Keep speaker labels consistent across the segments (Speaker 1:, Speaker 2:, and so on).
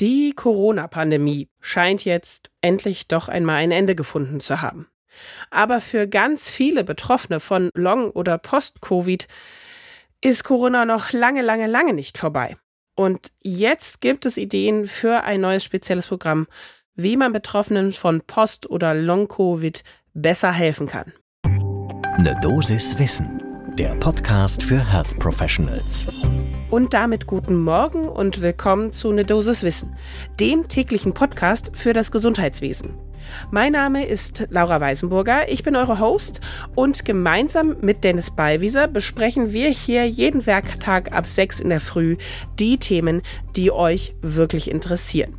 Speaker 1: Die Corona-Pandemie scheint jetzt endlich doch einmal ein Ende gefunden zu haben. Aber für ganz viele Betroffene von Long- oder Post-Covid ist Corona noch lange, lange, lange nicht vorbei. Und jetzt gibt es Ideen für ein neues spezielles Programm, wie man Betroffenen von Post- oder Long-Covid besser helfen kann.
Speaker 2: Eine Dosis Wissen, der Podcast für Health Professionals.
Speaker 1: Und damit guten Morgen und willkommen zu Ne Dosis Wissen, dem täglichen Podcast für das Gesundheitswesen. Mein Name ist Laura Weisenburger, ich bin eure Host und gemeinsam mit Dennis Ballwieser besprechen wir hier jeden Werktag ab 6 in der Früh die Themen, die euch wirklich interessieren.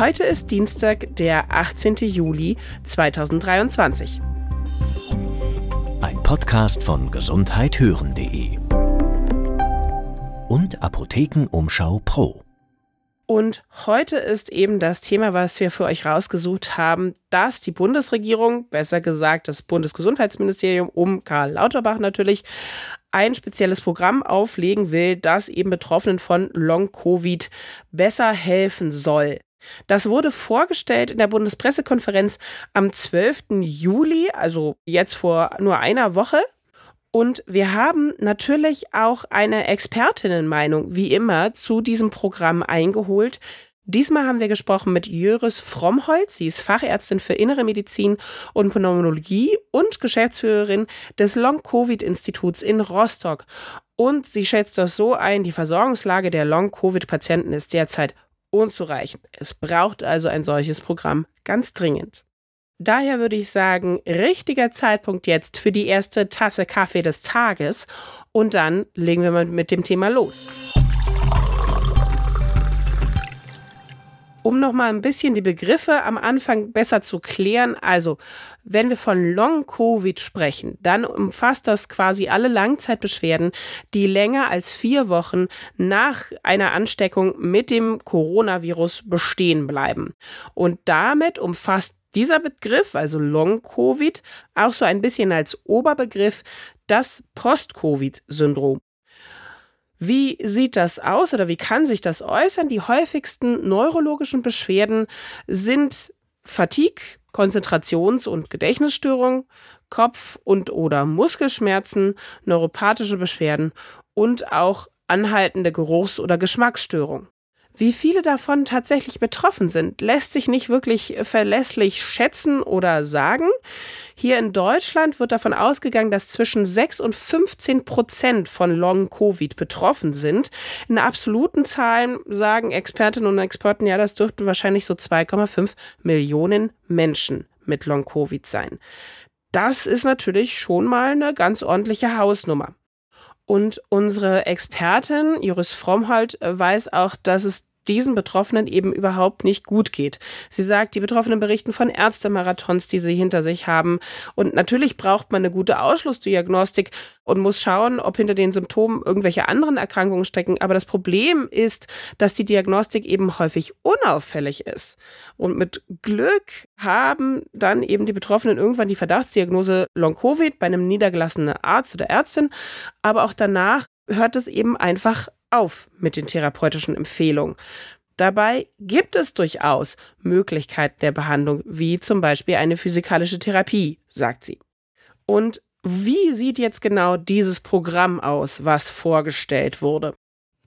Speaker 1: Heute ist Dienstag, der 18. Juli 2023.
Speaker 2: Ein Podcast von gesundheithören.de und Apothekenumschau Pro.
Speaker 1: Und heute ist eben das Thema, was wir für euch rausgesucht haben, dass die Bundesregierung, besser gesagt das Bundesgesundheitsministerium um Karl Lauterbach natürlich, ein spezielles Programm auflegen will, das eben Betroffenen von Long-Covid besser helfen soll. Das wurde vorgestellt in der Bundespressekonferenz am 12. Juli, also jetzt vor nur einer Woche. Und wir haben natürlich auch eine Expertinnenmeinung, wie immer, zu diesem Programm eingeholt. Diesmal haben wir gesprochen mit Jöris Frommholz. Sie ist Fachärztin für Innere Medizin und Pneumologie und Geschäftsführerin des Long-Covid-Instituts in Rostock. Und sie schätzt das so ein, die Versorgungslage der Long-Covid-Patienten ist derzeit unzureichend. Es braucht also ein solches Programm ganz dringend. Daher würde ich sagen, richtiger Zeitpunkt jetzt für die erste Tasse Kaffee des Tages und dann legen wir mal mit dem Thema los. Um noch mal ein bisschen die Begriffe am Anfang besser zu klären, also wenn wir von Long Covid sprechen, dann umfasst das quasi alle Langzeitbeschwerden, die länger als vier Wochen nach einer Ansteckung mit dem Coronavirus bestehen bleiben. Und damit umfasst dieser Begriff, also Long-Covid, auch so ein bisschen als Oberbegriff das Post-Covid-Syndrom. Wie sieht das aus oder wie kann sich das äußern? Die häufigsten neurologischen Beschwerden sind Fatigue, Konzentrations- und Gedächtnisstörung, Kopf- und oder Muskelschmerzen, neuropathische Beschwerden und auch anhaltende Geruchs- oder Geschmacksstörung. Wie viele davon tatsächlich betroffen sind, lässt sich nicht wirklich verlässlich schätzen oder sagen. Hier in Deutschland wird davon ausgegangen, dass zwischen 6 und 15 Prozent von Long-Covid betroffen sind. In absoluten Zahlen sagen Expertinnen und Experten, ja, das dürften wahrscheinlich so 2,5 Millionen Menschen mit Long-Covid sein. Das ist natürlich schon mal eine ganz ordentliche Hausnummer. Und unsere Expertin, Juris Frommholt, weiß auch, dass es diesen Betroffenen eben überhaupt nicht gut geht. Sie sagt, die Betroffenen berichten von Ärztemarathons, die sie hinter sich haben. Und natürlich braucht man eine gute Ausschlussdiagnostik und muss schauen, ob hinter den Symptomen irgendwelche anderen Erkrankungen stecken. Aber das Problem ist, dass die Diagnostik eben häufig unauffällig ist. Und mit Glück haben dann eben die Betroffenen irgendwann die Verdachtsdiagnose Long-Covid bei einem niedergelassenen Arzt oder Ärztin. Aber auch danach hört es eben einfach auf mit den therapeutischen Empfehlungen. Dabei gibt es durchaus Möglichkeiten der Behandlung, wie zum Beispiel eine physikalische Therapie, sagt sie. Und wie sieht jetzt genau dieses Programm aus, was vorgestellt wurde?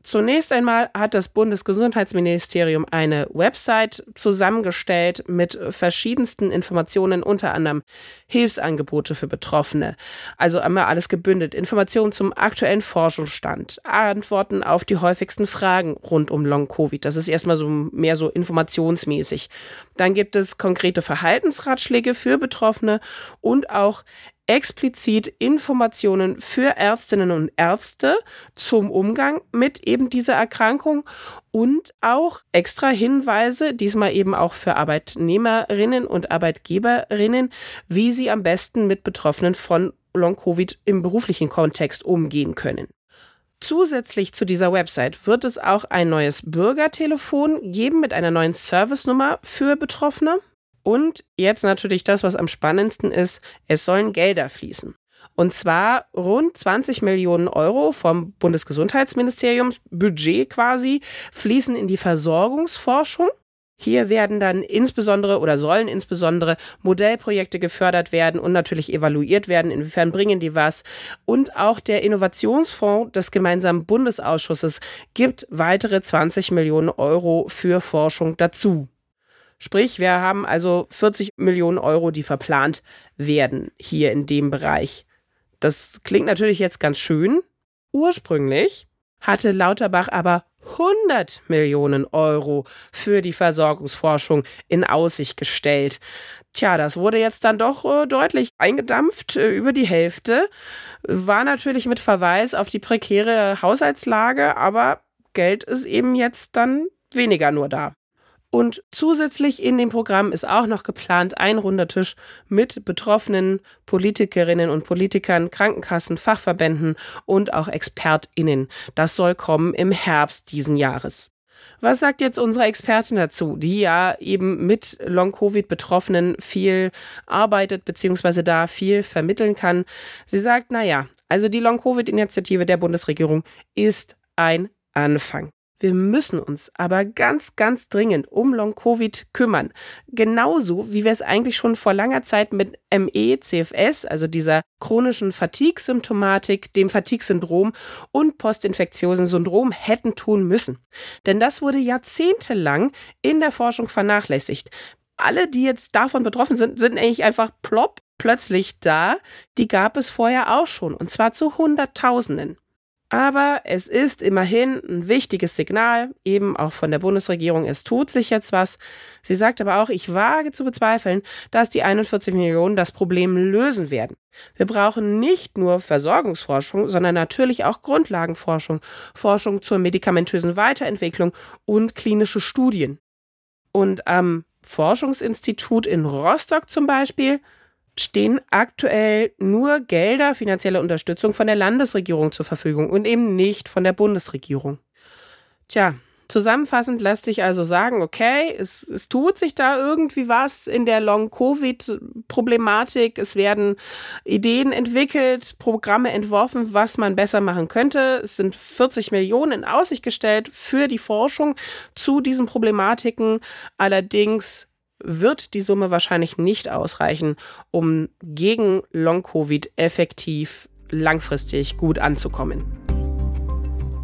Speaker 1: Zunächst einmal hat das Bundesgesundheitsministerium eine Website zusammengestellt mit verschiedensten Informationen, unter anderem Hilfsangebote für Betroffene. Also einmal alles gebündelt. Informationen zum aktuellen Forschungsstand, Antworten auf die häufigsten Fragen rund um Long-Covid. Das ist erstmal so mehr so informationsmäßig. Dann gibt es konkrete Verhaltensratschläge für Betroffene und auch explizit Informationen für Ärztinnen und Ärzte zum Umgang mit eben dieser Erkrankung und auch extra Hinweise, diesmal eben auch für Arbeitnehmerinnen und Arbeitgeberinnen, wie sie am besten mit Betroffenen von Long-Covid im beruflichen Kontext umgehen können. Zusätzlich zu dieser Website wird es auch ein neues Bürgertelefon geben mit einer neuen Servicenummer für Betroffene. Und jetzt natürlich das, was am spannendsten ist, es sollen Gelder fließen. Und zwar rund 20 Millionen Euro vom Bundesgesundheitsministerium, Budget quasi, fließen in die Versorgungsforschung. Hier werden dann insbesondere oder sollen insbesondere Modellprojekte gefördert werden und natürlich evaluiert werden, inwiefern bringen die was. Und auch der Innovationsfonds des gemeinsamen Bundesausschusses gibt weitere 20 Millionen Euro für Forschung dazu. Sprich, wir haben also 40 Millionen Euro, die verplant werden hier in dem Bereich. Das klingt natürlich jetzt ganz schön. Ursprünglich hatte Lauterbach aber 100 Millionen Euro für die Versorgungsforschung in Aussicht gestellt. Tja, das wurde jetzt dann doch äh, deutlich eingedampft, äh, über die Hälfte. War natürlich mit Verweis auf die prekäre Haushaltslage, aber Geld ist eben jetzt dann weniger nur da. Und zusätzlich in dem Programm ist auch noch geplant ein runder Tisch mit betroffenen Politikerinnen und Politikern, Krankenkassen, Fachverbänden und auch ExpertInnen. Das soll kommen im Herbst diesen Jahres. Was sagt jetzt unsere Expertin dazu, die ja eben mit Long-Covid-Betroffenen viel arbeitet, beziehungsweise da viel vermitteln kann? Sie sagt, naja, also die Long-Covid-Initiative der Bundesregierung ist ein Anfang. Wir müssen uns aber ganz, ganz dringend um Long-Covid kümmern. Genauso wie wir es eigentlich schon vor langer Zeit mit ME, CFS, also dieser chronischen Fatigue-Symptomatik, dem Fatigue-Syndrom und postinfektiösen Syndrom hätten tun müssen. Denn das wurde jahrzehntelang in der Forschung vernachlässigt. Alle, die jetzt davon betroffen sind, sind eigentlich einfach plopp plötzlich da. Die gab es vorher auch schon, und zwar zu Hunderttausenden. Aber es ist immerhin ein wichtiges Signal, eben auch von der Bundesregierung, es tut sich jetzt was. Sie sagt aber auch, ich wage zu bezweifeln, dass die 41 Millionen das Problem lösen werden. Wir brauchen nicht nur Versorgungsforschung, sondern natürlich auch Grundlagenforschung, Forschung zur medikamentösen Weiterentwicklung und klinische Studien. Und am Forschungsinstitut in Rostock zum Beispiel stehen aktuell nur Gelder, finanzielle Unterstützung von der Landesregierung zur Verfügung und eben nicht von der Bundesregierung. Tja, zusammenfassend lässt sich also sagen, okay, es, es tut sich da irgendwie was in der Long-Covid-Problematik. Es werden Ideen entwickelt, Programme entworfen, was man besser machen könnte. Es sind 40 Millionen in Aussicht gestellt für die Forschung zu diesen Problematiken. Allerdings wird die Summe wahrscheinlich nicht ausreichen, um gegen Long-Covid effektiv langfristig gut anzukommen.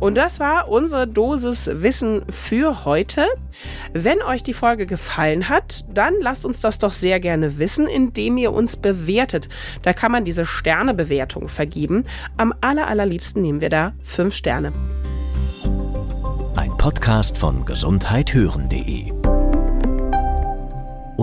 Speaker 1: Und das war unsere Dosis Wissen für heute. Wenn euch die Folge gefallen hat, dann lasst uns das doch sehr gerne wissen, indem ihr uns bewertet. Da kann man diese Sternebewertung vergeben. Am allerallerliebsten nehmen wir da fünf Sterne.
Speaker 2: Ein Podcast von gesundheithören.de